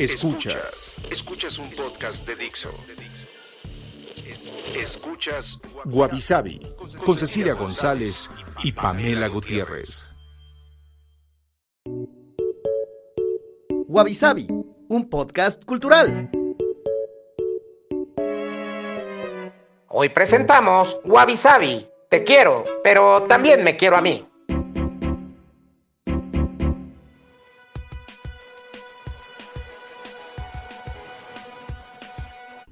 Escuchas. Escuchas un podcast de Dixo. Escuchas Guavi Sabi con Cecilia González y Pamela Gutiérrez. Wabi Sabi, un podcast cultural. Hoy presentamos Wabi Sabi. Te quiero, pero también me quiero a mí.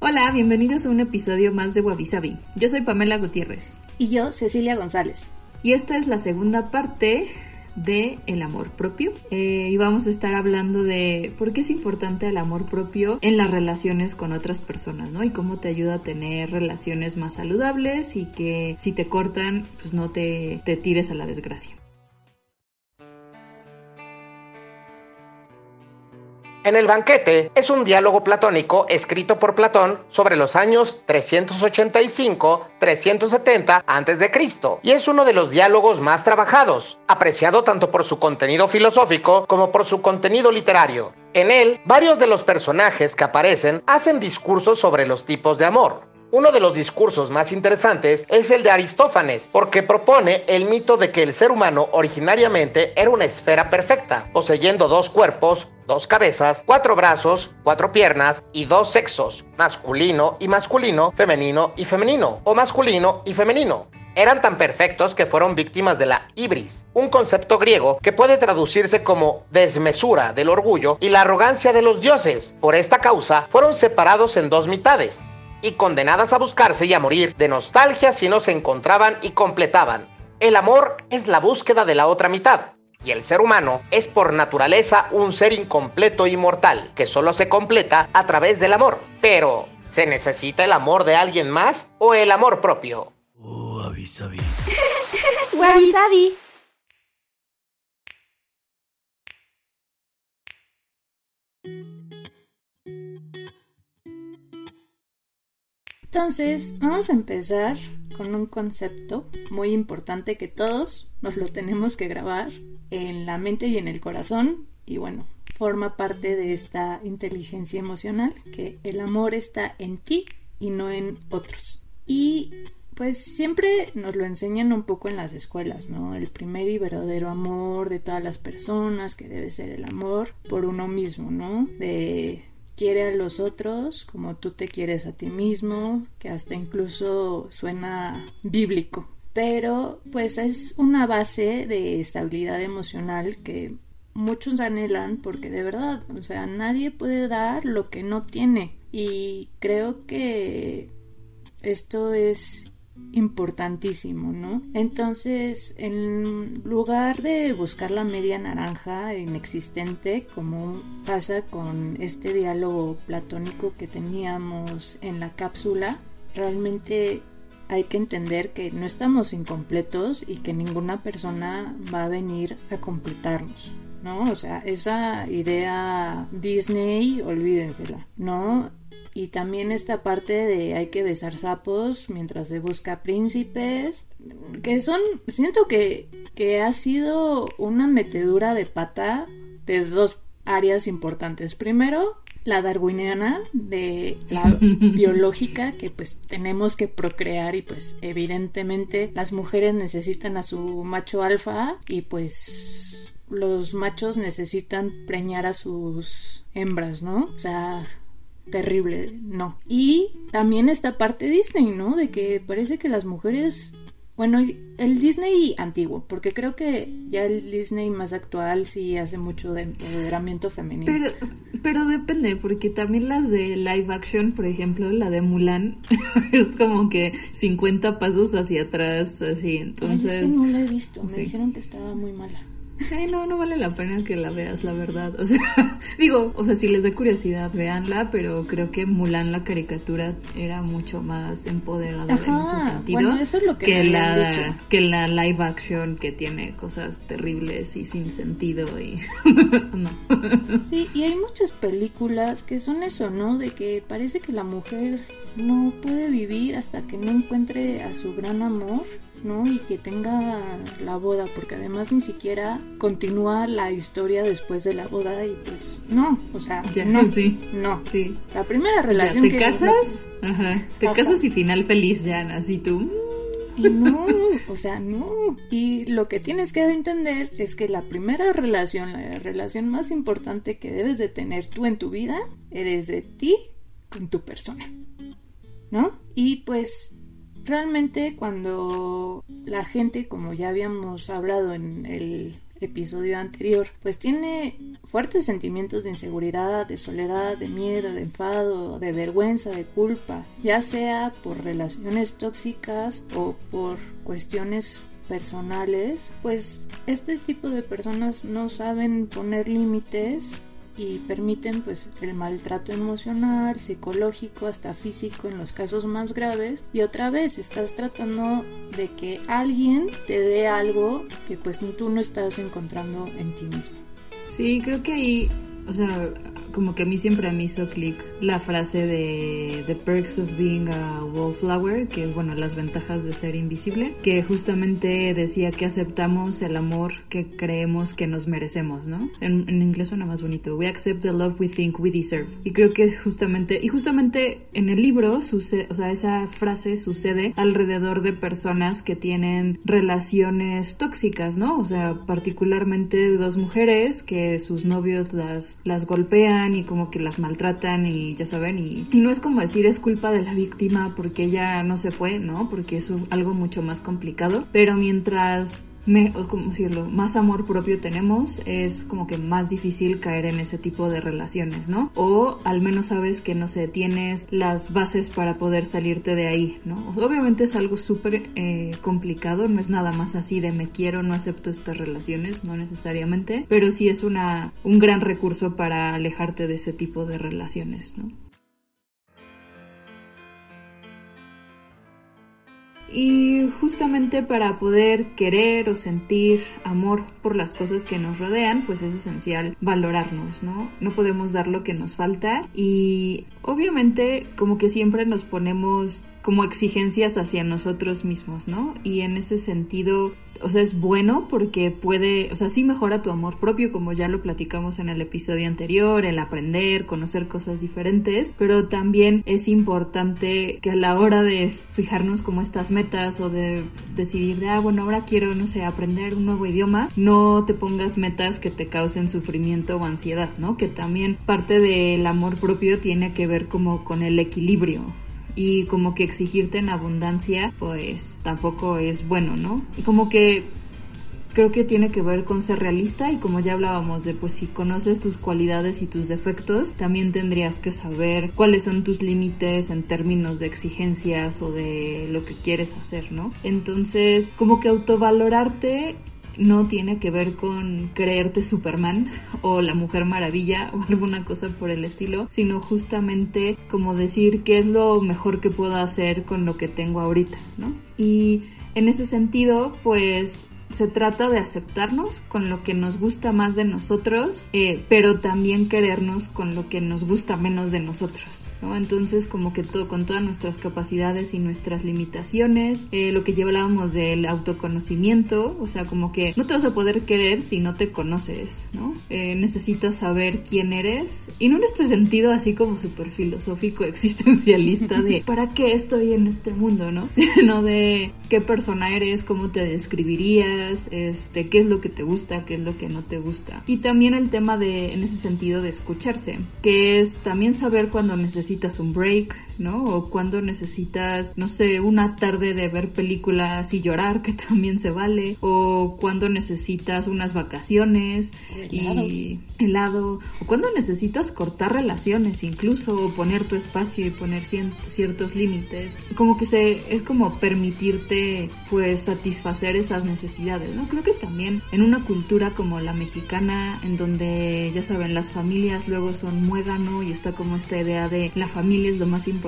Hola, bienvenidos a un episodio más de Wabi Sabi. Yo soy Pamela Gutiérrez Y yo, Cecilia González. y esta es la segunda parte de el amor propio Eh, y vamos a estar hablando de por qué es importante el amor propio en las relaciones con otras personas, ¿no? Y cómo te ayuda a tener relaciones más saludables y que si te cortan, pues no te, te tires a la desgracia. En el banquete es un diálogo platónico escrito por Platón sobre los años 385-370 a.C. y es uno de los diálogos más trabajados, apreciado tanto por su contenido filosófico como por su contenido literario. En él, varios de los personajes que aparecen hacen discursos sobre los tipos de amor. Uno de los discursos más interesantes es el de Aristófanes, porque propone el mito de que el ser humano originariamente era una esfera perfecta, poseyendo dos cuerpos, dos cabezas, cuatro brazos, cuatro piernas y dos sexos, masculino y masculino, femenino y femenino, o masculino y femenino. Eran tan perfectos que fueron víctimas de la ibris, un concepto griego que puede traducirse como desmesura del orgullo y la arrogancia de los dioses. Por esta causa, fueron separados en dos mitades, y condenadas a buscarse y a morir de nostalgia si no se encontraban y completaban. El amor es la búsqueda de la otra mitad, y el ser humano es por naturaleza un ser incompleto e inmortal, que solo se completa a través del amor. Pero, ¿se necesita el amor de alguien más o el amor propio? Wabi Sabi. Entonces, vamos a empezar con un concepto muy importante que todos nos lo tenemos que grabar en la mente y en el corazón. Y bueno, forma parte de esta inteligencia emocional, que el amor está en ti y no en otros. Y pues siempre nos lo enseñan un poco en las escuelas, ¿no? El primer y verdadero amor de todas las personas, que debe ser el amor por uno mismo, ¿no? De quiere a los otros como tú te quieres a ti mismo, que hasta incluso suena bíblico. Pero pues es una base de estabilidad emocional que muchos anhelan porque de verdad, o sea, nadie puede dar lo que no tiene. Y creo que esto es importantísimo, ¿no? Entonces, en lugar de buscar la media naranja inexistente, como pasa con este diálogo platónico que teníamos en la cápsula, realmente hay que entender que no estamos incompletos y que ninguna persona va a venir a completarnos. ¿No? O sea, esa idea Disney, olvídensela, ¿no? Y también esta parte de hay que besar sapos mientras se busca príncipes, que son, siento que, que ha sido una metedura de pata de dos áreas importantes. Primero, la darwiniana de la biológica que pues tenemos que procrear y pues evidentemente las mujeres necesitan a su macho alfa y pues los machos necesitan preñar a sus hembras, ¿no? O sea, terrible, no. Y también esta parte Disney, ¿no? De que parece que las mujeres Bueno, el Disney antiguo, porque creo que ya el Disney más actual sí hace mucho de empoderamiento femenino. Pero, pero depende, porque también las de live action, por ejemplo, la de Mulan, es como que 50 pasos hacia atrás, así, entonces... es que no la he visto, me dijeron que estaba muy mala. No, no vale la pena que la veas, la verdad. O sea, digo, o sea, si les da curiosidad, véanla, pero creo que Mulan, la caricatura, era mucho más empoderada en ese sentido. Bueno, eso es lo que, que me la, dicho. que la live action que tiene cosas terribles y sin sentido y no. Sí, y hay muchas películas que son eso, ¿no? De que parece que la mujer no puede vivir hasta que no encuentre a su gran amor ¿no? Y que tenga la boda, porque además ni siquiera continúa la historia después de la boda y pues no, o sea, no, sí. no. Sí. La primera relación ¿Te que casas? Ajá. Te Ajá. casas y final feliz ya, así tú. Y no, o sea, no. Y lo que tienes que entender es que la primera relación, la relación más importante que debes de tener tú en tu vida, eres de ti con tu persona. ¿No? Y pues realmente cuando la gente, como ya habíamos hablado en el episodio anterior, pues tiene fuertes sentimientos de inseguridad, de soledad, de miedo, de enfado, de vergüenza, de culpa, ya sea por relaciones tóxicas o por cuestiones personales, pues este tipo de personas no saben poner límites y permiten pues el maltrato emocional, psicológico, hasta físico en los casos más graves y otra vez estás tratando de que alguien te dé algo que pues tú no estás encontrando en ti mismo. Sí, creo que ahí, o sea, como que a mí siempre me hizo clic la frase de The Perks of Being a Wallflower, que es, bueno, las ventajas de ser invisible, que justamente decía que aceptamos el amor que creemos que nos merecemos, ¿no? En, en inglés suena más bonito. We accept the love we think we deserve. Y creo que justamente, y justamente en el libro, sucede, o sea, esa frase sucede alrededor de personas que tienen relaciones tóxicas, ¿no? O sea, particularmente dos mujeres que sus novios las, las golpean y como que las maltratan y ya saben, y, y, no es como decir es culpa de la víctima porque ella no se fue, ¿no? Porque es algo mucho más complicado, pero mientras me, como decirlo, más amor propio tenemos, es como que más difícil caer en ese tipo de relaciones, ¿no? O al menos sabes que, no sé, tienes las bases para poder salirte de ahí, ¿no? Obviamente es algo súper eh, complicado, no es nada más así de me quiero, no acepto estas relaciones, no necesariamente, pero sí es una, un gran recurso para alejarte de ese tipo de relaciones, ¿no? Y justamente para poder querer o sentir amor por las cosas que nos rodean, pues es esencial valorarnos, ¿no? No podemos dar lo que nos falta y obviamente como que siempre nos ponemos como exigencias hacia nosotros mismos, ¿no? Y en ese sentido, o sea, es bueno porque puede, o sea, sí mejora tu amor propio, como ya lo platicamos en el episodio anterior, el aprender, conocer cosas diferentes, pero también es importante que a la hora de fijarnos como estas metas o de decidir, de, ah, bueno, ahora quiero, no sé, aprender un nuevo idioma, no te pongas metas que te causen sufrimiento o ansiedad, ¿no? Que también parte del amor propio tiene que ver como con el equilibrio, y como que exigirte en abundancia pues tampoco es bueno, ¿no? Como que creo que tiene que ver con ser realista y como ya hablábamos de pues si conoces tus cualidades y tus defectos, también tendrías que saber cuáles son tus límites en términos de exigencias o de lo que quieres hacer, ¿no? Entonces, como que autovalorarte no tiene que ver con creerte Superman o la Mujer Maravilla o alguna cosa por el estilo, sino justamente como decir qué es lo mejor que puedo hacer con lo que tengo ahorita, ¿no? Y en ese sentido, pues se trata de aceptarnos con lo que nos gusta más de nosotros, eh, pero también querernos con lo que nos gusta menos de nosotros. ¿No? Entonces, como que todo, con todas nuestras capacidades y nuestras limitaciones, eh, lo que ya hablábamos del autoconocimiento, o sea, como que no te vas a poder querer si no te conoces, ¿no? Eh, necesitas saber quién eres, y no en este sentido así como súper filosófico, existencialista de ¿para qué estoy en este mundo, no? Sino de qué persona eres, cómo te describirías, este, qué es lo que te gusta, qué es lo que no te gusta. Y también el tema de, en ese sentido, de escucharse, que es también saber cuando necesitas necesitas un break, ¿no? O cuando necesitas, no sé, una tarde de ver películas y llorar, que también se vale, o cuando necesitas unas vacaciones y helado, o cuando necesitas cortar relaciones incluso, o poner tu espacio y poner ciertos límites. Como que se, es como permitirte, pues, satisfacer esas necesidades, ¿no? Creo que también en una cultura como la mexicana, en donde, ya saben, las familias luego son muégano y está como esta idea de la familia es lo más importante,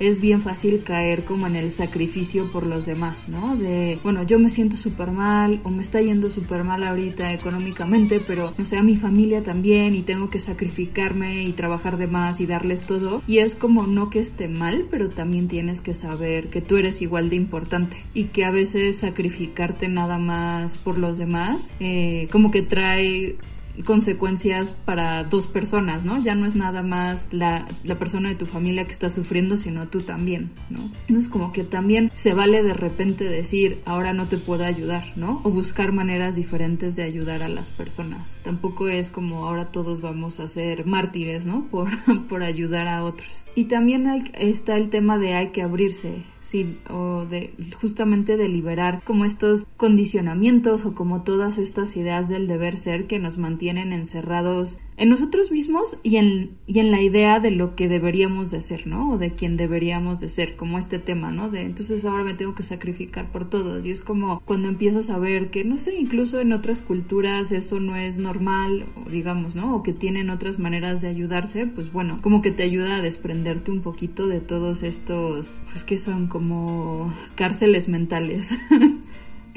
es bien fácil caer como en el sacrificio por los demás, ¿no? De, bueno, yo me siento súper mal o me está yendo súper mal ahorita económicamente, pero, no sé, a mi familia también y tengo que sacrificarme y trabajar de más y darles todo. Y es como no que esté mal, pero también tienes que saber que tú eres igual de importante y que a veces sacrificarte nada más por los demás, eh, como que trae consecuencias para dos personas, ¿no? Ya no es nada más la, la, persona de tu familia que está sufriendo, sino tú también, ¿no? Entonces como que también se vale de repente decir, ahora no te puedo ayudar, ¿no? O buscar maneras diferentes de ayudar a las personas. Tampoco es como ahora todos vamos a ser mártires, ¿no? Por, por ayudar a otros. Y también está el tema de hay que abrirse sí, o de justamente de liberar como estos condicionamientos o como todas estas ideas del deber ser que nos mantienen encerrados en nosotros mismos y en, y en la idea de lo que deberíamos de ser, ¿no? O de quién deberíamos de ser, como este tema, ¿no? De entonces ahora me tengo que sacrificar por todos y es como cuando empiezas a ver que, no sé, incluso en otras culturas eso no es normal, digamos, ¿no? O que tienen otras maneras de ayudarse, pues bueno, como que te ayuda a desprenderte un poquito de todos estos, pues que son como cárceles mentales.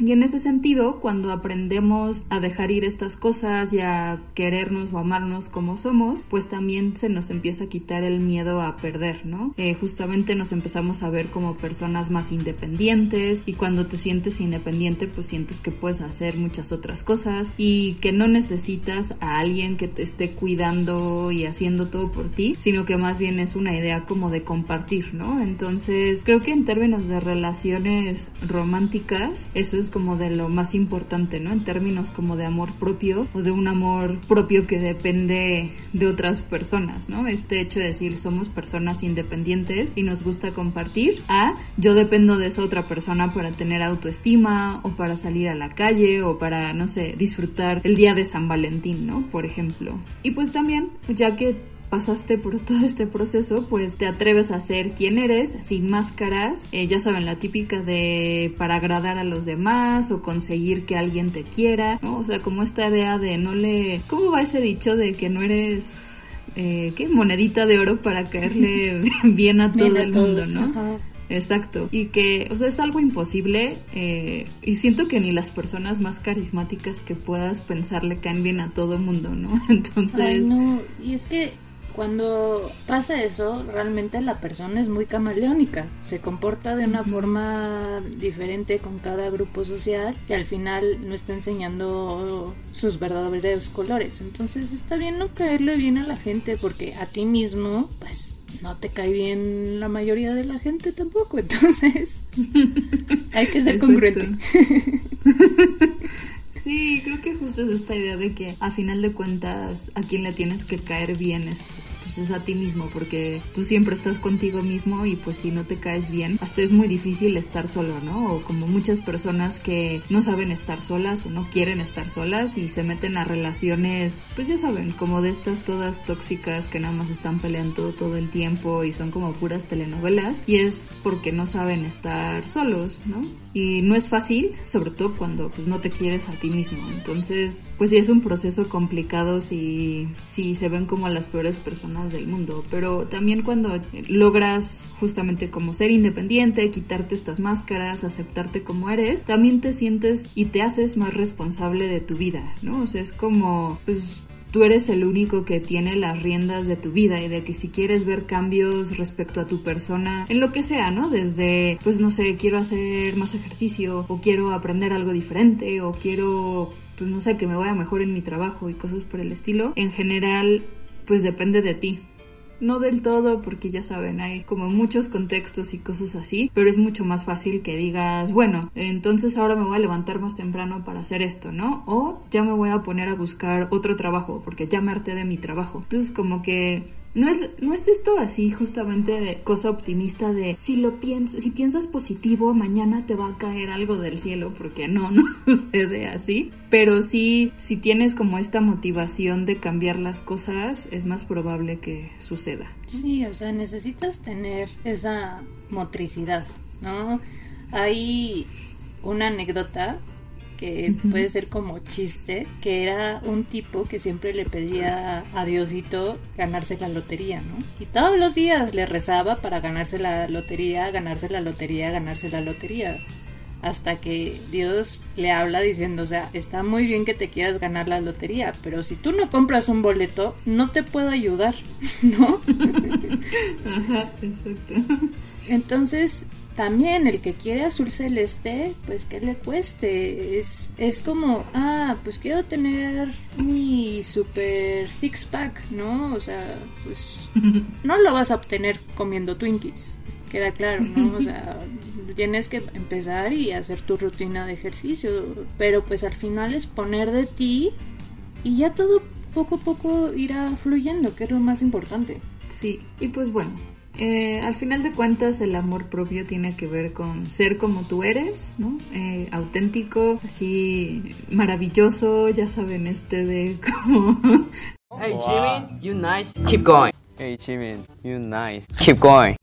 Y en ese sentido, cuando aprendemos a dejar ir estas cosas y a querernos o amarnos como somos, pues también se nos empieza a quitar el miedo a perder, ¿no? Eh, justamente nos empezamos a ver como personas más independientes y cuando te sientes independiente, pues sientes que puedes hacer muchas otras cosas y que no necesitas a alguien que te esté cuidando y haciendo todo por ti, sino que más bien es una idea como de compartir, ¿no? Entonces, creo que en términos de relaciones románticas, eso es como de lo más importante, ¿no? En términos como de amor propio o de un amor propio que depende de otras personas, ¿no? Este hecho de decir somos personas independientes y nos gusta compartir, a yo dependo de esa otra persona para tener autoestima o para salir a la calle o para, no sé, disfrutar el día de San Valentín, ¿no? Por ejemplo. Y pues también, ya que pasaste por todo este proceso, pues te atreves a ser quien eres, sin máscaras, eh, ya saben, la típica de para agradar a los demás o conseguir que alguien te quiera, ¿no? O sea, como esta idea de no le... ¿Cómo va ese dicho de que no eres... Eh, ¿Qué? Monedita de oro para caerle bien a todo el mundo, ¿no? Exacto. Y que, o sea, es algo imposible eh, y siento que ni las personas más carismáticas que puedas pensar le caen bien a todo el mundo, ¿no? Entonces... Ay, no, y es que cuando pasa eso, realmente la persona es muy camaleónica, se comporta de una forma diferente con cada grupo social y al final no está enseñando sus verdaderos colores. Entonces está bien no caerle bien a la gente porque a ti mismo, pues no te cae bien la mayoría de la gente tampoco. Entonces hay que ser congruente. Sí, creo que justo es esta idea de que a final de cuentas a quien le tienes que caer bien es pues es a ti mismo porque tú siempre estás contigo mismo y pues si no te caes bien hasta es muy difícil estar solo, ¿no? O como muchas personas que no saben estar solas o no quieren estar solas y se meten a relaciones pues ya saben como de estas todas tóxicas que nada más están peleando todo el tiempo y son como puras telenovelas y es porque no saben estar solos, ¿no? Y no es fácil, sobre todo cuando pues no te quieres a ti mismo. Entonces, pues sí es un proceso complicado si, se ven como las peores personas del mundo. Pero también cuando logras justamente como ser independiente, quitarte estas máscaras, aceptarte como eres, también te sientes y te haces más responsable de tu vida, ¿no? O sea, es como, pues tú eres el único que tiene las riendas de tu vida y de que si quieres ver cambios respecto a tu persona, en lo que sea, ¿no? Desde, pues no sé, quiero hacer más ejercicio o quiero aprender algo diferente o quiero, pues no sé, que me vaya mejor en mi trabajo y cosas por el estilo. En general, pues depende de ti no del todo, porque ya saben, hay como muchos contextos y cosas así, pero es mucho más fácil que digas, bueno, entonces ahora me voy a levantar más temprano para hacer esto, ¿no? O ya me voy a poner a buscar otro trabajo, porque ya me harté de mi trabajo. Entonces como que No es, no es esto así justamente de cosa optimista de si lo piensas, si piensas positivo, mañana te va a caer algo del cielo, porque no, no sucede así. Pero sí, si tienes como esta motivación de cambiar las cosas, es más probable que suceda. Sí, o sea, necesitas tener esa motricidad, ¿no? Hay una anécdota que puede ser como chiste, que era un tipo que siempre le pedía a Diosito ganarse la lotería, ¿no? Y todos los días le rezaba para ganarse la lotería, ganarse la lotería, ganarse la lotería. Hasta que Dios le habla diciendo, o sea, está muy bien que te quieras ganar la lotería, pero si tú no compras un boleto, no te puedo ayudar, ¿no? Ajá, exacto. Entonces, también el que quiere azul celeste, pues que le cueste. Es, es como, ah, pues quiero tener mi super six pack, ¿no? O sea, pues no lo vas a obtener comiendo Twinkies. Queda claro, ¿no? O sea, tienes que empezar y hacer tu rutina de ejercicio. Pero pues al final es poner de ti y ya todo poco a poco irá fluyendo, que es lo más importante. Sí, y pues bueno, eh, al final de cuentas, el amor propio tiene que ver con ser como tú eres, ¿no? Eh, auténtico, así maravilloso, ya saben, este de como... Hey Jimin, you nice, keep going. Hey Jimin, you nice, keep going.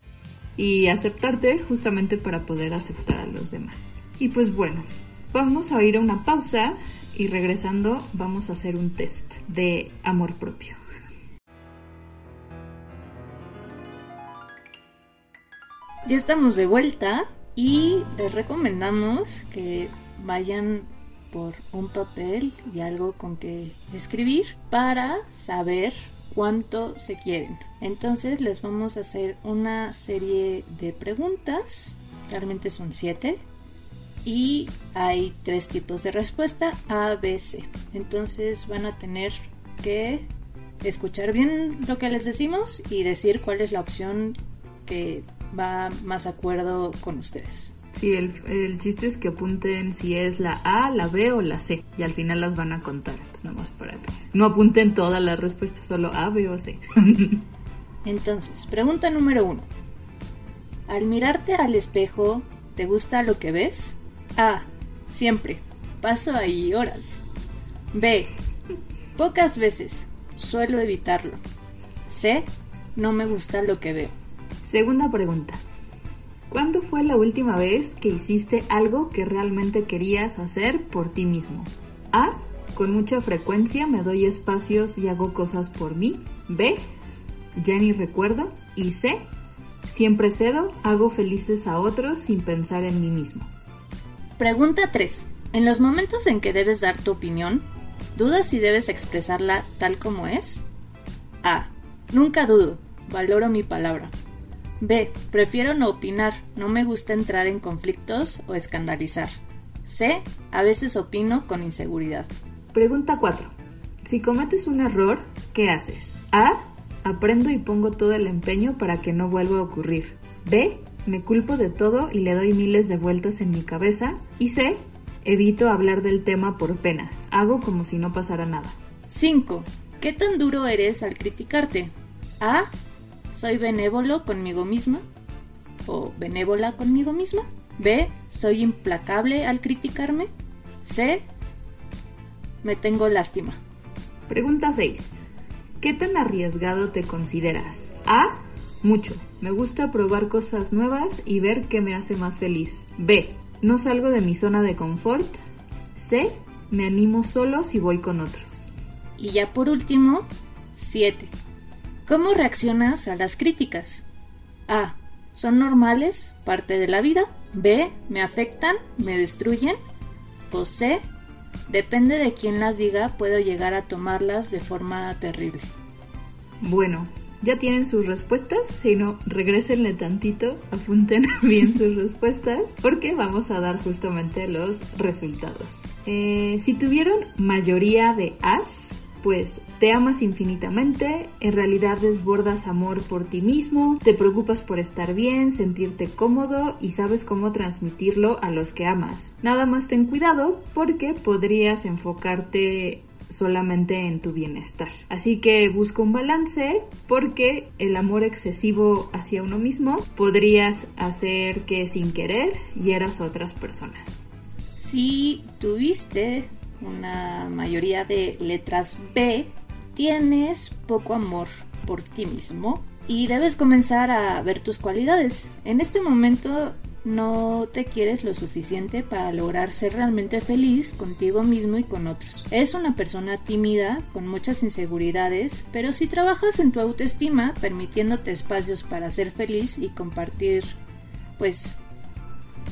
Y aceptarte justamente para poder aceptar a los demás. Y pues bueno, vamos a ir a una pausa y regresando vamos a hacer un test de amor propio. Ya estamos de vuelta y les recomendamos que vayan por un papel y algo con que escribir para saber cuánto se quieren. Entonces les vamos a hacer una serie de preguntas, realmente son siete, y hay tres tipos de respuesta, A, B, C. Entonces van a tener que escuchar bien lo que les decimos y decir cuál es la opción que va más acuerdo con ustedes. Sí, el, el, chiste es que apunten si es la A, la B o la C y al final las van a contar, nomás para que no apunten todas las respuestas, solo A, B o C. Entonces, pregunta número uno. Al mirarte al espejo, ¿te gusta lo que ves? A. Siempre. Paso ahí horas. B. Pocas veces. Suelo evitarlo. C. No me gusta lo que veo. Segunda pregunta. ¿Cuándo fue la última vez que hiciste algo que realmente querías hacer por ti mismo? A. Con mucha frecuencia me doy espacios y hago cosas por mí. B. Ya ni recuerdo. Y C. Siempre cedo, hago felices a otros sin pensar en mí mismo. Pregunta 3. En los momentos en que debes dar tu opinión, ¿dudas si debes expresarla tal como es? A. Nunca dudo. Valoro mi palabra. B. Prefiero no opinar, no me gusta entrar en conflictos o escandalizar. C. A veces opino con inseguridad. Pregunta 4. Si cometes un error, ¿qué haces? A. Aprendo y pongo todo el empeño para que no vuelva a ocurrir. B. Me culpo de todo y le doy miles de vueltas en mi cabeza. Y C. Evito hablar del tema por pena. Hago como si no pasara nada. 5. ¿Qué tan duro eres al criticarte? A. ¿Soy benévolo conmigo misma? ¿O benévola conmigo misma? B. ¿Soy implacable al criticarme? C. Me tengo lástima. Pregunta 6. ¿Qué tan arriesgado te consideras? A. Mucho. Me gusta probar cosas nuevas y ver qué me hace más feliz. B. No salgo de mi zona de confort. C. Me animo solo si voy con otros. Y ya por último, 7. ¿Cómo reaccionas a las críticas? A. ¿Son normales? ¿Parte de la vida? B. ¿Me afectan? ¿Me destruyen? O C. Depende de quién las diga, puedo llegar a tomarlas de forma terrible. Bueno, ya tienen sus respuestas, si no, regresenle tantito, apunten bien sus respuestas, porque vamos a dar justamente los resultados. Eh, si tuvieron mayoría de As, pues te amas infinitamente, en realidad desbordas amor por ti mismo, te preocupas por estar bien, sentirte cómodo y sabes cómo transmitirlo a los que amas. Nada más ten cuidado porque podrías enfocarte solamente en tu bienestar. Así que busca un balance porque el amor excesivo hacia uno mismo podrías hacer que sin querer hieras a otras personas. Si tuviste una mayoría de letras B, tienes poco amor por ti mismo y debes comenzar a ver tus cualidades. En este momento no te quieres lo suficiente para lograr ser realmente feliz contigo mismo y con otros. Es una persona tímida, con muchas inseguridades, pero si trabajas en tu autoestima, permitiéndote espacios para ser feliz y compartir, pues,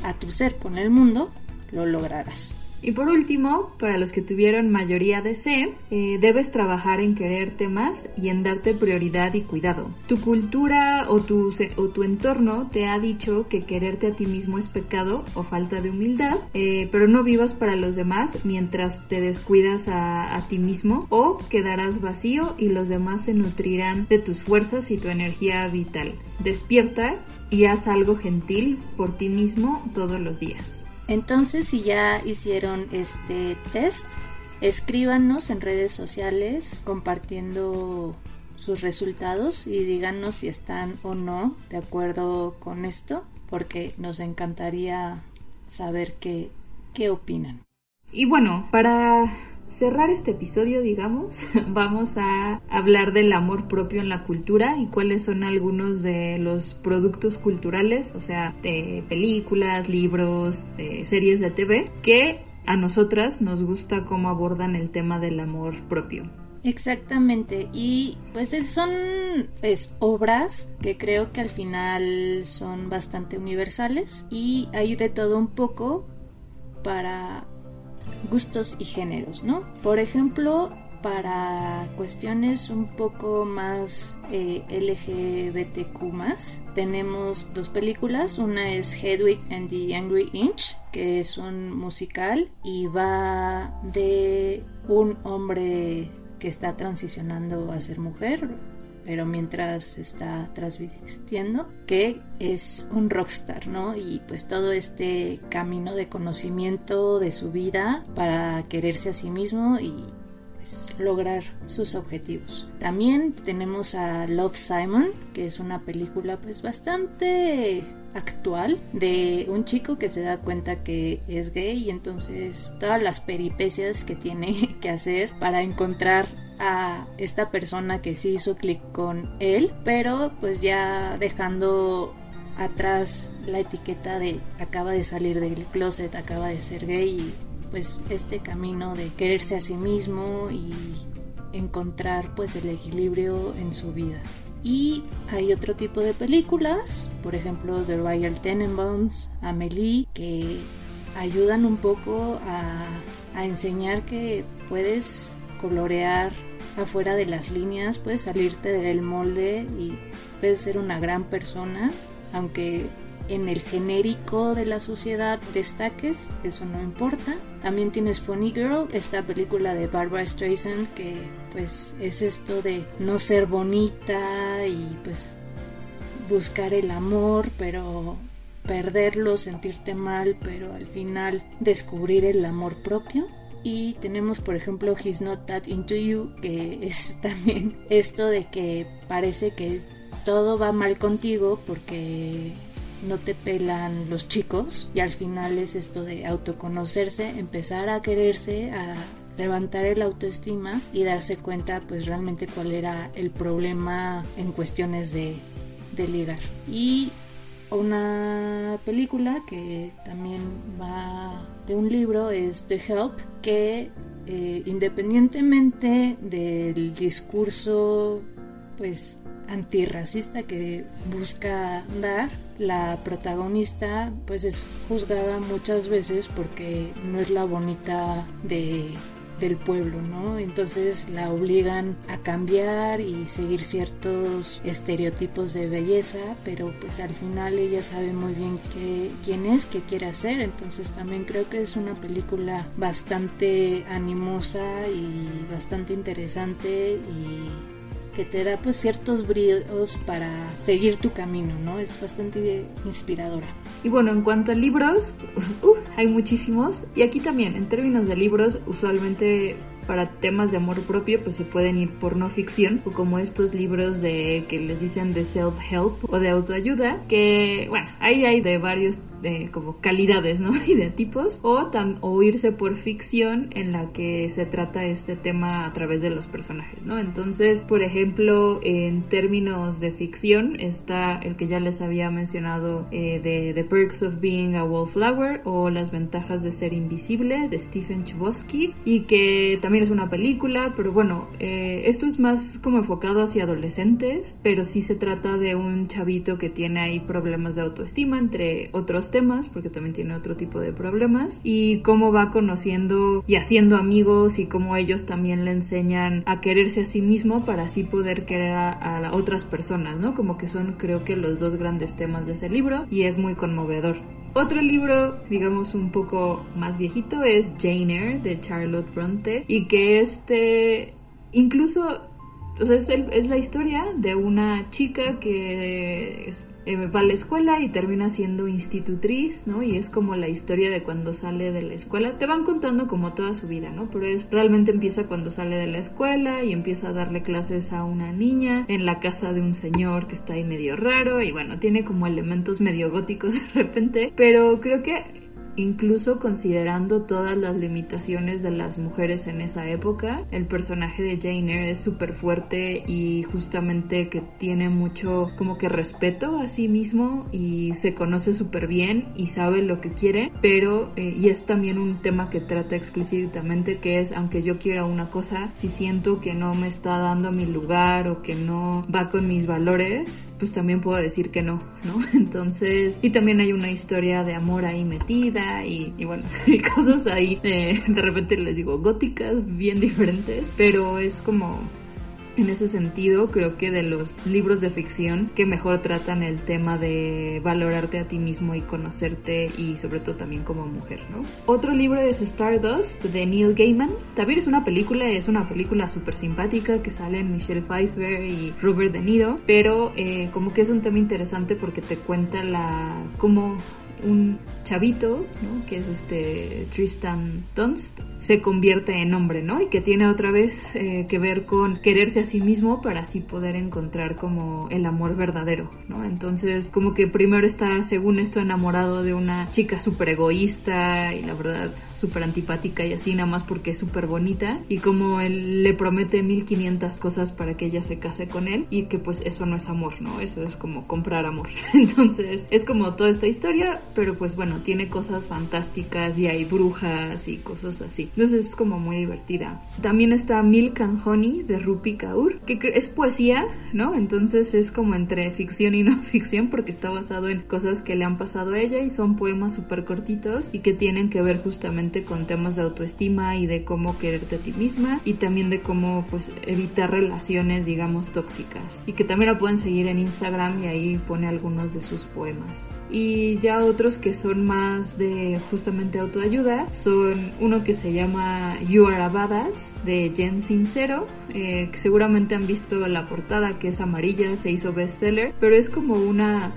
a tu ser con el mundo, lo lograrás. Y por último, para los que tuvieron mayoría de C, eh, debes trabajar en quererte más y en darte prioridad y cuidado. Tu cultura o tu, o tu entorno te ha dicho que quererte a ti mismo es pecado o falta de humildad, eh, pero no vivas para los demás mientras te descuidas a, a ti mismo o quedarás vacío y los demás se nutrirán de tus fuerzas y tu energía vital. Despierta y haz algo gentil por ti mismo todos los días. Entonces, si ya hicieron este test, escríbanos en redes sociales compartiendo sus resultados y díganos si están o no de acuerdo con esto, porque nos encantaría saber qué, qué opinan. Y bueno, para cerrar este episodio, digamos, vamos a hablar del amor propio en la cultura y cuáles son algunos de los productos culturales, o sea, de películas, libros, de series de TV, que a nosotras nos gusta cómo abordan el tema del amor propio. Exactamente, y pues son es, obras que creo que al final son bastante universales y hay de todo un poco para gustos y géneros, ¿no? Por ejemplo, para cuestiones un poco más eh, LGBTQ tenemos dos películas. Una es Hedwig and the Angry Inch, que es un musical y va de un hombre que está transicionando a ser mujer pero mientras está transmitiendo, que es un rockstar, ¿no? Y pues todo este camino de conocimiento de su vida para quererse a sí mismo y pues, lograr sus objetivos. También tenemos a Love Simon, que es una película pues bastante actual de un chico que se da cuenta que es gay y entonces todas las peripecias que tiene que hacer para encontrar a esta persona que sí hizo clic con él, pero pues ya dejando atrás la etiqueta de acaba de salir del closet, acaba de ser gay y pues este camino de quererse a sí mismo y encontrar pues el equilibrio en su vida. Y hay otro tipo de películas, por ejemplo The Royal Tenenbaums, Amelie, que ayudan un poco a, a enseñar que puedes colorear afuera de las líneas, puedes salirte del molde y puedes ser una gran persona, aunque en el genérico de la sociedad destaques, eso no importa. También tienes Funny Girl, esta película de Barbara Streisand que pues es esto de no ser bonita y pues buscar el amor, pero perderlo, sentirte mal, pero al final descubrir el amor propio. Y tenemos, por ejemplo, He's Not That Into You, que es también esto de que parece que todo va mal contigo porque no te pelan los chicos y al final es esto de autoconocerse, empezar a quererse, a levantar el autoestima y darse cuenta pues realmente cuál era el problema en cuestiones de, de ligar. Y una película que también va de un libro es The Help, que eh, independientemente del discurso pues antirracista que busca dar, la protagonista pues es juzgada muchas veces porque no es la bonita de del pueblo, ¿no? Entonces la obligan a cambiar y seguir ciertos estereotipos de belleza, pero pues al final ella sabe muy bien qué, quién es, qué quiere hacer, entonces también creo que es una película bastante animosa y bastante interesante y que te da pues ciertos bríos para seguir tu camino, ¿no? Es bastante inspiradora. Y bueno, en cuanto a libros, hay muchísimos. Y aquí también, en términos de libros, usualmente para temas de amor propio, pues se pueden ir por no ficción o como estos libros de que les dicen de self-help o de autoayuda, que bueno, ahí hay de varios como calidades, ¿no? Y de tipos, o, o irse por ficción en la que se trata este tema a través de los personajes, ¿no? Entonces, por ejemplo, en términos de ficción está el que ya les había mencionado eh, de The Perks of Being a Wallflower o Las ventajas de ser invisible de Stephen Chbosky y que también es una película, pero bueno, eh, esto es más como enfocado hacia adolescentes, pero sí se trata de un chavito que tiene ahí problemas de autoestima, entre otros temas, porque también tiene otro tipo de problemas, y cómo va conociendo y haciendo amigos y cómo ellos también le enseñan a quererse a sí mismo para así poder querer a, a otras personas, ¿no? Como que son creo que los dos grandes temas de ese libro y es muy conmovedor. Otro libro, digamos un poco más viejito, es Jane Eyre de Charlotte Bronte y que este incluso o sea, es, es, la historia de una chica que es, eh, va a la escuela y termina siendo institutriz, ¿no? Y es como la historia de cuando sale de la escuela. Te van contando como toda su vida, ¿no? Pero es realmente empieza cuando sale de la escuela y empieza a darle clases a una niña en la casa de un señor que está ahí medio raro y bueno, tiene como elementos medio góticos de repente, pero creo que incluso considerando todas las limitaciones de las mujeres en esa época, el personaje de Jane Eyre es súper fuerte y justamente que tiene mucho como que respeto a sí mismo y se conoce súper bien y sabe lo que quiere, pero eh, y es también un tema que trata explícitamente que es aunque yo quiera una cosa, si siento que no me está dando mi lugar o que no va con mis valores, pues también puedo decir que no, ¿no? Entonces, y también hay una historia de amor ahí metida y, bueno, y cosas ahí, de repente les digo, góticas, bien diferentes, pero es como en ese sentido, creo que de los libros de ficción que mejor tratan el tema de valorarte a ti mismo y conocerte y sobre todo también como mujer, ¿no? Otro libro es Stardust de Neil Gaiman. También es una película, es una película súper simpática que sale en Michelle Pfeiffer y Robert De Niro, pero eh, como que es un tema interesante porque te cuenta la cómo un chavito, ¿no? que es este Tristan Dunst, se convierte en hombre, ¿no? Y que tiene otra vez eh, que ver con quererse a sí mismo para así poder encontrar como el amor verdadero, ¿no? Entonces, como que primero está, según esto, enamorado de una chica súper egoísta y la verdad súper antipática y así nada más porque es súper bonita y como él le promete 1500 cosas para que ella se case con él y que pues eso no es amor, ¿no? Eso es como comprar amor. Entonces es como toda esta historia, pero pues bueno, tiene cosas fantásticas y hay brujas y cosas así. Entonces es como muy divertida. También está Milk and Honey de Rupi Kaur, que es poesía, ¿no? Entonces es como entre ficción y no ficción porque está basado en cosas que le han pasado a ella y son poemas súper cortitos y que tienen que ver justamente con temas de autoestima y de cómo quererte a ti misma y también de cómo pues evitar relaciones digamos tóxicas y que también la pueden seguir en Instagram y ahí pone algunos de sus poemas y ya otros que son más de justamente autoayuda son uno que se llama You Are a de Jen Sincero eh, que seguramente han visto la portada que es amarilla se hizo bestseller pero es como una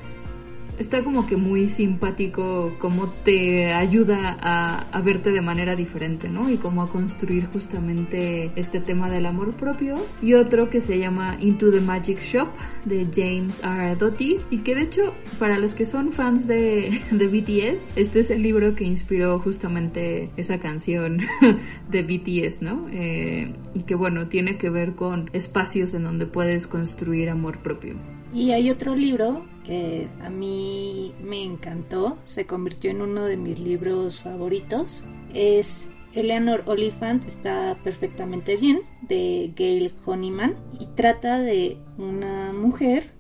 está como que muy simpático cómo te ayuda a, a, verte de manera diferente, ¿no? Y cómo a construir justamente este tema del amor propio. Y otro que se llama Into the Magic Shop de James R. Doty y que de hecho para los que son fans de, de BTS, este es el libro que inspiró justamente esa canción de BTS, ¿no? Eh, y que bueno, tiene que ver con espacios en donde puedes construir amor propio. Y hay otro libro que a mí me encantó, se convirtió en uno de mis libros favoritos. Es Eleanor Oliphant está perfectamente bien de Gail Honeyman y trata de una mujer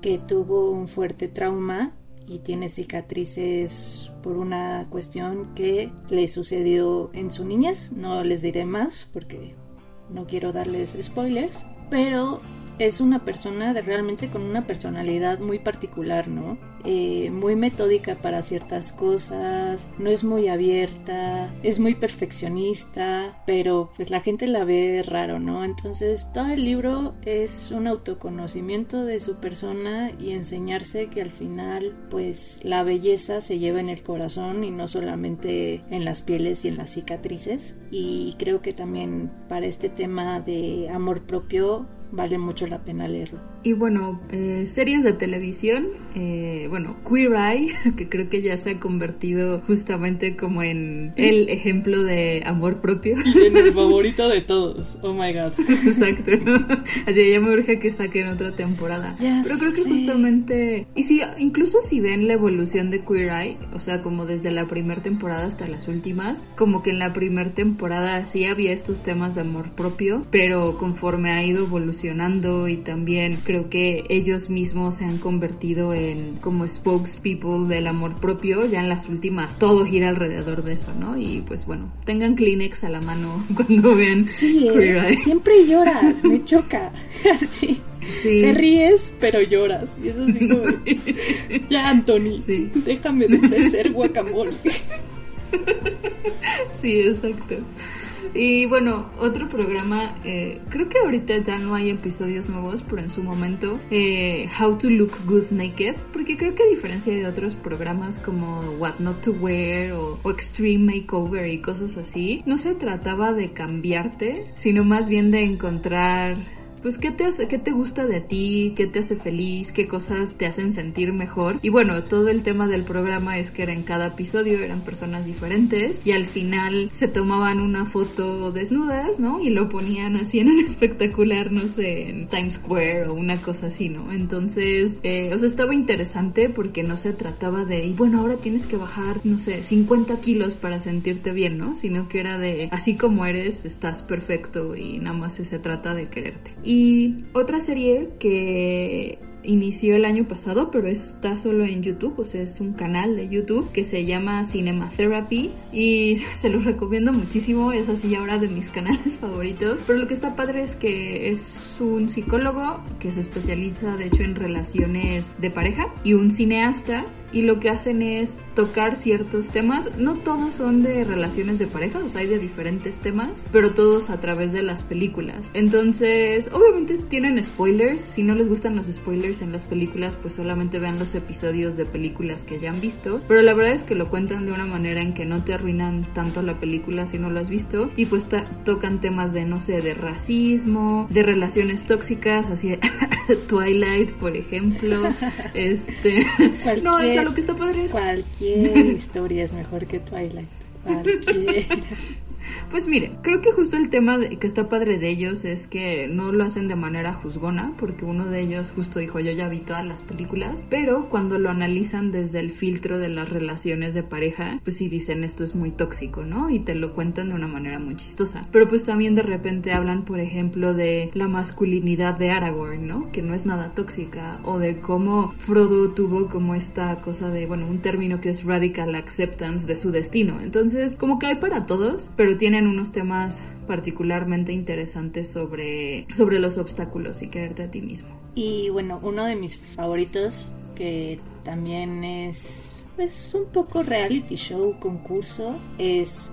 que tuvo un fuerte trauma y tiene cicatrices por una cuestión que le sucedió en su niñez. No les diré más porque no quiero darles spoilers, pero es una persona realmente con una personalidad muy particular, ¿no? Eh, muy metódica para ciertas cosas, no es muy abierta, es muy perfeccionista, pero pues la gente la ve raro, ¿no? Entonces todo el libro es un autoconocimiento de su persona y enseñarse que al final pues la belleza se lleva en el corazón y no solamente en las pieles y en las cicatrices y creo que también para este tema de amor propio vale mucho la pena leerlo. Y bueno, eh, series de televisión, eh, bueno, Queer Eye, que creo que ya se ha convertido justamente como en el ejemplo de amor propio. Y en el favorito de todos, oh my god. Exacto, Así ya me urge que saquen otra temporada. Pero creo que justamente, y si, incluso si ven la evolución de Queer Eye, o sea, como desde la primera temporada hasta las últimas, como que en la primera temporada sí había estos temas de amor propio, pero conforme ha ido evolucionando y también creo que ellos mismos se han convertido en como spokespeople del amor propio, ya en las últimas todo gira alrededor de eso, ¿no? Y pues bueno, tengan Kleenex a la mano cuando vean sí, ¿eh? siempre lloras, me choca. sí. Te ríes, pero lloras. Y eso así como, ya, Anthony, sí. déjame de ofrecer guacamole. sí, exacto. Y bueno, otro programa, eh, creo que ahorita ya no hay episodios nuevos, pero en su momento, eh, How to Look Good Naked, porque creo que a diferencia de otros programas como What Not to Wear o, o Extreme Makeover y cosas así, no se trataba de cambiarte, sino más bien de encontrar pues qué te hace, qué te gusta de ti, qué te hace feliz, qué cosas te hacen sentir mejor. Y bueno, todo el tema del programa es que era en cada episodio eran personas diferentes y al final se tomaban una foto desnudas, ¿no? Y lo ponían así en un espectacular, no sé, en Times Square o una cosa así, ¿no? Entonces, eh, o sea, estaba interesante porque no se trataba de, y bueno, ahora tienes que bajar, no sé, 50 kilos para sentirte bien, ¿no? Sino que era de, así como eres, estás perfecto y nada más se trata de quererte. Otra serie que inició el año pasado, pero está solo en YouTube, o sea, es un canal de YouTube que se llama Cinema Therapy y se los recomiendo muchísimo, es así ahora de mis canales favoritos, pero lo que está padre es que es un psicólogo que se especializa de hecho en relaciones de pareja y un cineasta y lo que hacen es tocar ciertos temas. No todos son de relaciones de pareja, o sea, hay de diferentes temas, pero todos a través de las películas. Entonces, obviamente tienen spoilers. Si no les gustan los spoilers en las películas, pues solamente vean los episodios de películas que ya han visto. Pero la verdad es que lo cuentan de una manera en que no te arruinan tanto la película si no lo has visto. Y pues tocan temas de, no sé, de racismo, de relaciones tóxicas, así de Twilight, por ejemplo. este. No, lo que está padre Cualquier historia es mejor que Twilight. Cualquiera. Pues mire, creo que justo el tema que está padre de ellos es que no lo hacen de manera juzgona, porque uno de ellos justo dijo yo ya vi todas las películas, pero cuando lo analizan desde el filtro de las relaciones de pareja, pues sí dicen esto es muy tóxico, ¿no? Y te lo cuentan de una manera muy chistosa. Pero pues también de repente hablan, por ejemplo, de la masculinidad de Aragorn, ¿no? Que no es nada tóxica, o de cómo Frodo tuvo como esta cosa de, bueno, un término que es radical acceptance de su destino. Entonces, como que hay para todos, pero tienen unos temas particularmente interesantes sobre, sobre los obstáculos y quererte a ti mismo. Y bueno, uno de mis favoritos, que también es pues, un poco reality show, concurso, es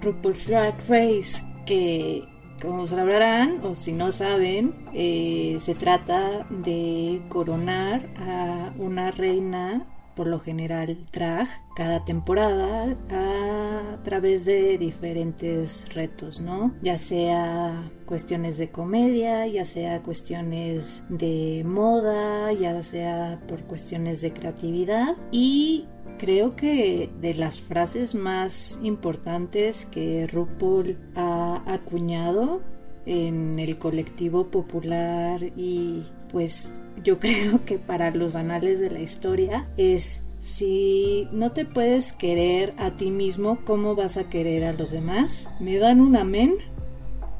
RuPaul's Drag Race, que como sabrán o si no saben, eh, se trata de coronar a una reina por lo general drag cada temporada a través de diferentes retos, ¿no? Ya sea cuestiones de comedia, ya sea cuestiones de moda, ya sea por cuestiones de creatividad y creo que de las frases más importantes que RuPaul ha acuñado en el colectivo popular y pues yo creo que para los anales de la historia es si no te puedes querer a ti mismo, ¿cómo vas a querer a los demás? Me dan un amén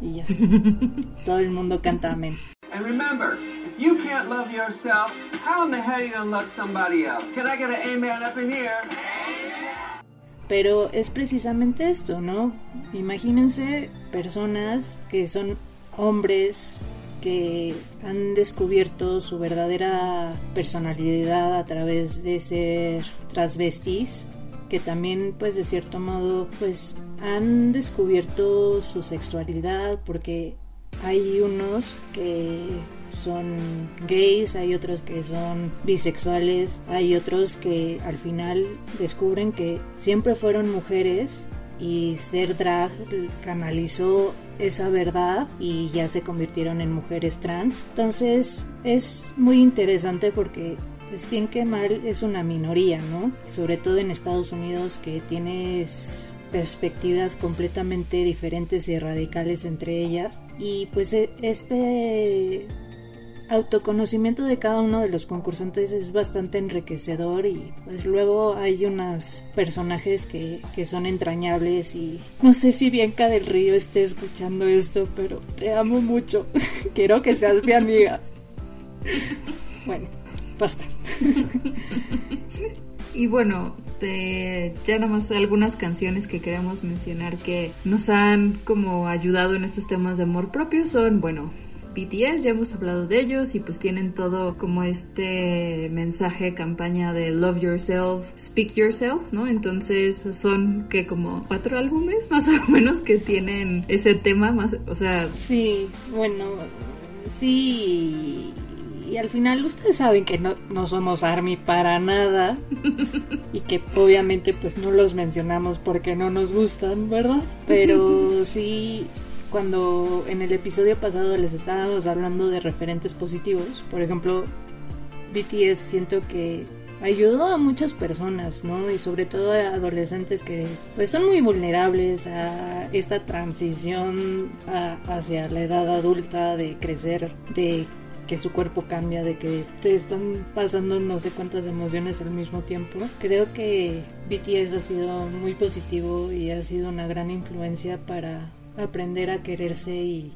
y ya. Todo el mundo canta amén. And remember, if you can't love yourself, how in the hell are you gonna love somebody else? Can I get an amen up in here? Pero es precisamente esto, ¿no? Imagínense personas que son hombres que han descubierto su verdadera personalidad a través de ser transvestis que también pues de cierto modo pues han descubierto su sexualidad porque hay unos que son gays, hay otros que son bisexuales, hay otros que al final descubren que siempre fueron mujeres y ser drag canalizó esa verdad y ya se convirtieron en mujeres trans. Entonces es muy interesante porque es bien que mal es una minoría, ¿no? Sobre todo en Estados Unidos que tienes perspectivas completamente diferentes y radicales entre ellas y pues e, este autoconocimiento de cada uno de los concursantes es bastante enriquecedor y pues luego hay unos personajes que, que son entrañables y no sé si Bianca del Río esté escuchando esto, pero te amo mucho. Quiero que seas mi amiga. Bueno, basta. Y bueno, ya nada más algunas canciones que queremos mencionar que nos han como ayudado en estos temas de amor propio son, bueno, BTS, ya hemos hablado de ellos y pues tienen todo como este mensaje, campaña de Love Yourself, Speak Yourself, ¿no? Entonces son que como cuatro álbumes más o menos que tienen ese tema más, o sea... Sí, bueno, sí y al final ustedes saben que no, no, somos ARMY para nada y que obviamente pues no los mencionamos porque no nos gustan, ¿verdad? Pero sí cuando en el episodio pasado les estábamos hablando de referentes positivos, por ejemplo, BTS siento que ayudó a muchas personas, ¿no? Y sobre todo a adolescentes que pues son muy vulnerables a esta transición hacia la edad adulta de crecer, de que su cuerpo cambia, de que te están pasando no sé cuántas emociones al mismo tiempo. Creo que BTS ha sido muy positivo y ha sido una gran influencia para aprender a quererse y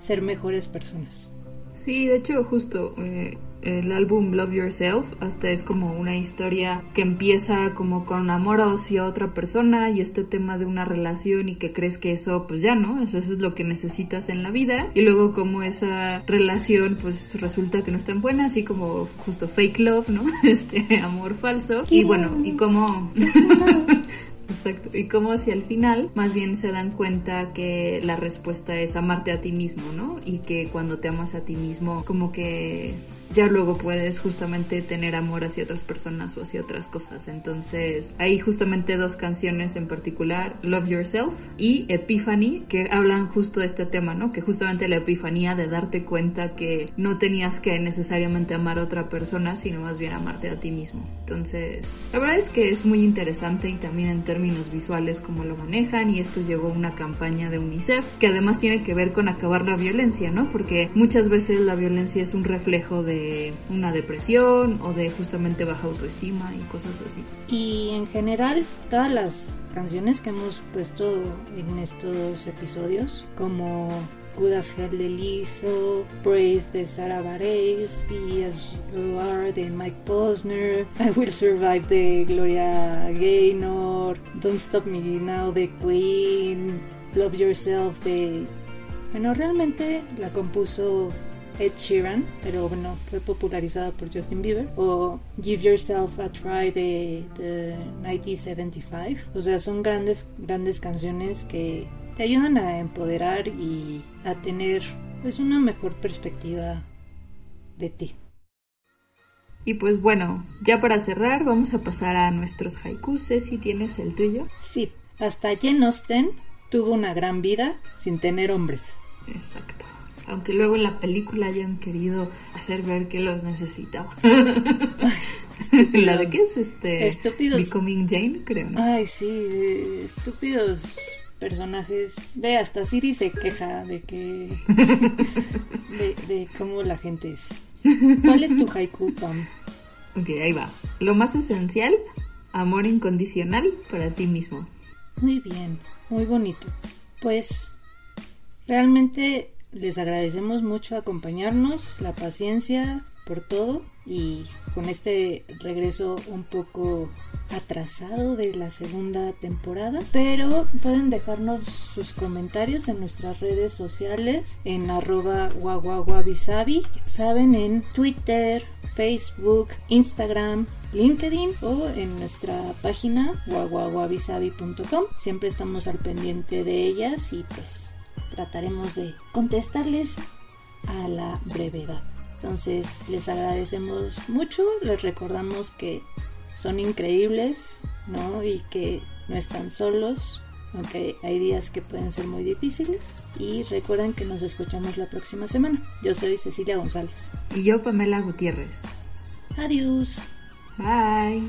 ser mejores personas. Sí, de hecho justo eh, el álbum Love Yourself hasta es como una historia que empieza como con amor hacia otra persona y este tema de una relación y que crees que eso pues ya no, eso, es lo que necesitas en la vida y luego como esa relación pues resulta que no es tan buena, así como justo fake love, ¿no? Este amor falso y bueno, y como Exacto. Y como hacia el final, más bien se dan cuenta que la respuesta es amarte a ti mismo, ¿no? Y que cuando te amas a ti mismo, como que ya luego puedes justamente tener amor hacia otras personas o hacia otras cosas. Entonces, hay justamente dos canciones en particular, Love Yourself y Epiphany, que hablan justo de este tema, ¿no? Que justamente la epifanía de darte cuenta que no tenías que necesariamente amar a otra persona, sino más bien amarte a ti mismo. Entonces, la verdad es que es muy interesante y también en términos visuales cómo lo manejan y esto llevó una campaña de UNICEF que además tiene que ver con acabar la violencia, ¿no? Porque muchas veces la violencia es un reflejo de una depresión o de justamente baja autoestima y cosas así. Y en general, todas las canciones que hemos puesto en estos episodios, como Good as Hell de Lizzo, Brave de Sarah Bareilles, Be As You Are de Mike Posner, I Will Survive de Gloria Gaynor, Don't Stop Me Now de Queen, Love Yourself de... Bueno, realmente la compuso Ed Sheeran, pero bueno, fue popularizada por Justin Bieber, o Give Yourself a Try de, 1975. O sea, son grandes, grandes canciones que te ayudan a empoderar y a tener pues una mejor perspectiva de ti. Y pues bueno, ya para cerrar vamos a pasar a nuestros haikus. si tienes el tuyo. Sí, hasta Jen Austen tuvo una gran vida sin tener hombres. Exacto aunque luego en la película hayan querido hacer ver que los necesitaba. la de qué es este estúpidos Becoming Jane, creo. ¿no? Ay, sí, estúpidos personajes. Ve, hasta Siri se queja de que de, cómo la gente es. ¿Cuál es tu haiku, Pam? Ok, ahí va. Lo más esencial, amor incondicional para ti mismo. Muy bien, muy bonito. Pues realmente les agradecemos mucho acompañarnos, la paciencia, por todo y con este regreso un poco atrasado de la segunda temporada, pero pueden dejarnos sus comentarios en nuestras redes sociales en arroba guaguaguabisabi, saben, en Twitter, Facebook, Instagram, LinkedIn o en nuestra página guaguaguabisabi.com. Siempre estamos al pendiente de ellas y pues trataremos de contestarles a la brevedad. Entonces les agradecemos mucho, les recordamos que son increíbles, ¿no? Y que no están solos, aunque hay días que pueden ser muy difíciles. Y recuerden que nos escuchamos la próxima semana. Yo soy Cecilia González. Y yo Pamela Gutiérrez. Adiós. Bye.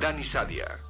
Dani Sadia.